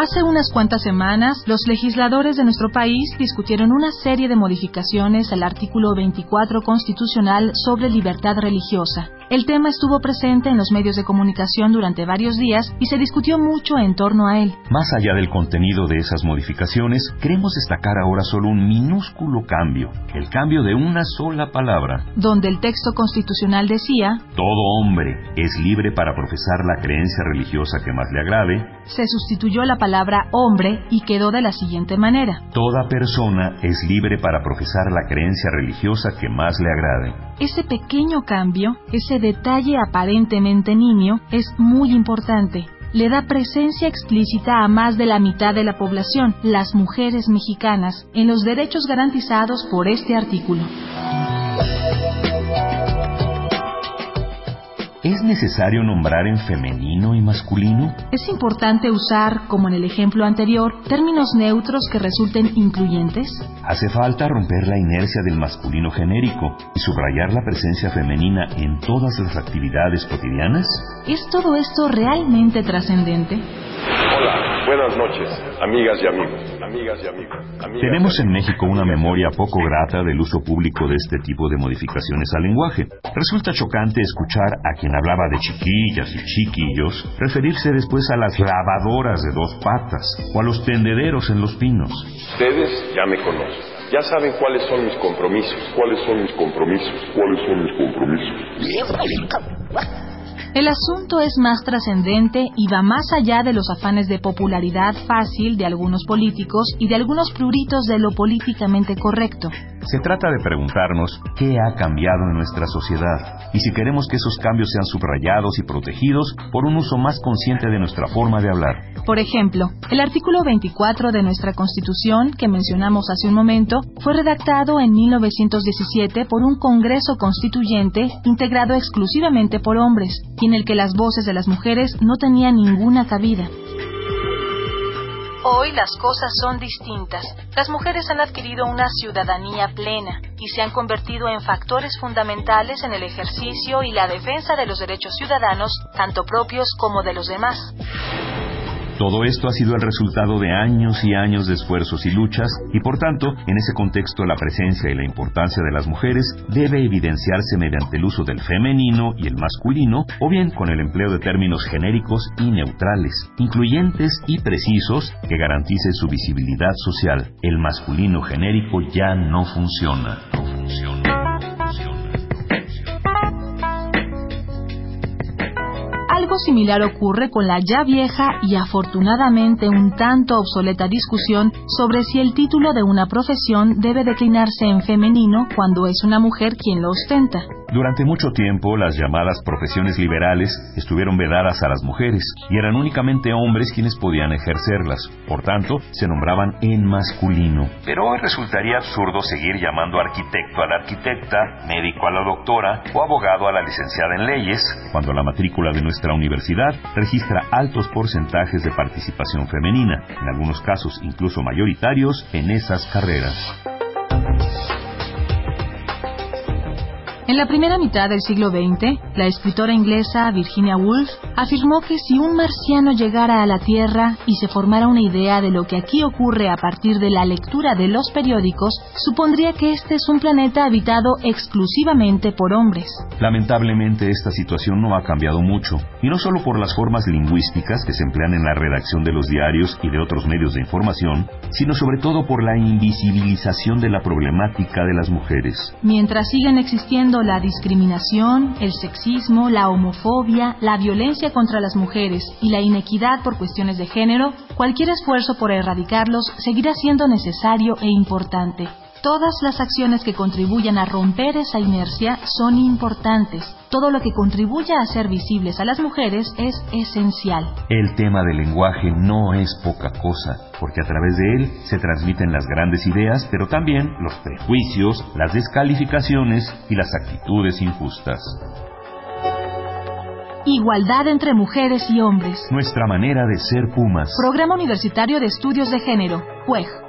Hace unas cuantas semanas, los legisladores de nuestro país discutieron una serie de modificaciones al artículo 24 constitucional sobre libertad religiosa. El tema estuvo presente en los medios de comunicación durante varios días y se discutió mucho en torno a él. Más allá del contenido de esas modificaciones, queremos destacar ahora solo un minúsculo cambio, el cambio de una sola palabra. Donde el texto constitucional decía, Todo hombre es libre para profesar la creencia religiosa que más le agrade, se sustituyó la palabra hombre y quedó de la siguiente manera. Toda persona es libre para profesar la creencia religiosa que más le agrade. Ese pequeño cambio, ese detalle aparentemente niño, es muy importante. Le da presencia explícita a más de la mitad de la población, las mujeres mexicanas, en los derechos garantizados por este artículo. ¿Es necesario nombrar en femenino y masculino? Es importante usar, como en el ejemplo anterior, términos neutros que resulten incluyentes. ¿Hace falta romper la inercia del masculino genérico y subrayar la presencia femenina en todas las actividades cotidianas? ¿Es todo esto realmente trascendente? Hola, buenas noches, amigas y amigos, amigas y amigos. amigas Tenemos en México una memoria poco grata del uso público de este tipo de modificaciones al lenguaje. Resulta chocante escuchar a quien hablaba de chiquillas y chiquillos referirse después a las lavadoras de dos patas o a los tendederos en los pinos. Ustedes ya me conocen, ya saben cuáles son mis compromisos, cuáles son mis compromisos, cuáles son mis compromisos. El asunto es más trascendente y va más allá de los afanes de popularidad fácil de algunos políticos y de algunos pruritos de lo políticamente correcto. Se trata de preguntarnos qué ha cambiado en nuestra sociedad y si queremos que esos cambios sean subrayados y protegidos por un uso más consciente de nuestra forma de hablar. Por ejemplo, el artículo 24 de nuestra Constitución, que mencionamos hace un momento, fue redactado en 1917 por un Congreso Constituyente integrado exclusivamente por hombres, y en el que las voces de las mujeres no tenían ninguna cabida. Hoy las cosas son distintas. Las mujeres han adquirido una ciudadanía plena y se han convertido en factores fundamentales en el ejercicio y la defensa de los derechos ciudadanos, tanto propios como de los demás. Todo esto ha sido el resultado de años y años de esfuerzos y luchas, y por tanto, en ese contexto la presencia y la importancia de las mujeres debe evidenciarse mediante el uso del femenino y el masculino, o bien con el empleo de términos genéricos y neutrales, incluyentes y precisos que garanticen su visibilidad social. El masculino genérico ya no funciona. Algo similar ocurre con la ya vieja y afortunadamente un tanto obsoleta discusión sobre si el título de una profesión debe declinarse en femenino cuando es una mujer quien lo ostenta. Durante mucho tiempo, las llamadas profesiones liberales estuvieron vedadas a las mujeres y eran únicamente hombres quienes podían ejercerlas. Por tanto, se nombraban en masculino. Pero hoy resultaría absurdo seguir llamando arquitecto a la arquitecta, médico a la doctora o abogado a la licenciada en leyes, cuando la matrícula de nuestra universidad registra altos porcentajes de participación femenina, en algunos casos incluso mayoritarios, en esas carreras. En la primera mitad del siglo XX, la escritora inglesa Virginia Woolf afirmó que si un marciano llegara a la Tierra y se formara una idea de lo que aquí ocurre a partir de la lectura de los periódicos, supondría que este es un planeta habitado exclusivamente por hombres. Lamentablemente esta situación no ha cambiado mucho, y no solo por las formas lingüísticas que se emplean en la redacción de los diarios y de otros medios de información, sino sobre todo por la invisibilización de la problemática de las mujeres. Mientras sigan existiendo la discriminación, el sexismo, la homofobia, la violencia contra las mujeres y la inequidad por cuestiones de género, cualquier esfuerzo por erradicarlos seguirá siendo necesario e importante. Todas las acciones que contribuyan a romper esa inercia son importantes. Todo lo que contribuya a hacer visibles a las mujeres es esencial. El tema del lenguaje no es poca cosa, porque a través de él se transmiten las grandes ideas, pero también los prejuicios, las descalificaciones y las actitudes injustas. Igualdad entre mujeres y hombres. Nuestra manera de ser Pumas. Programa Universitario de Estudios de Género, PUEG.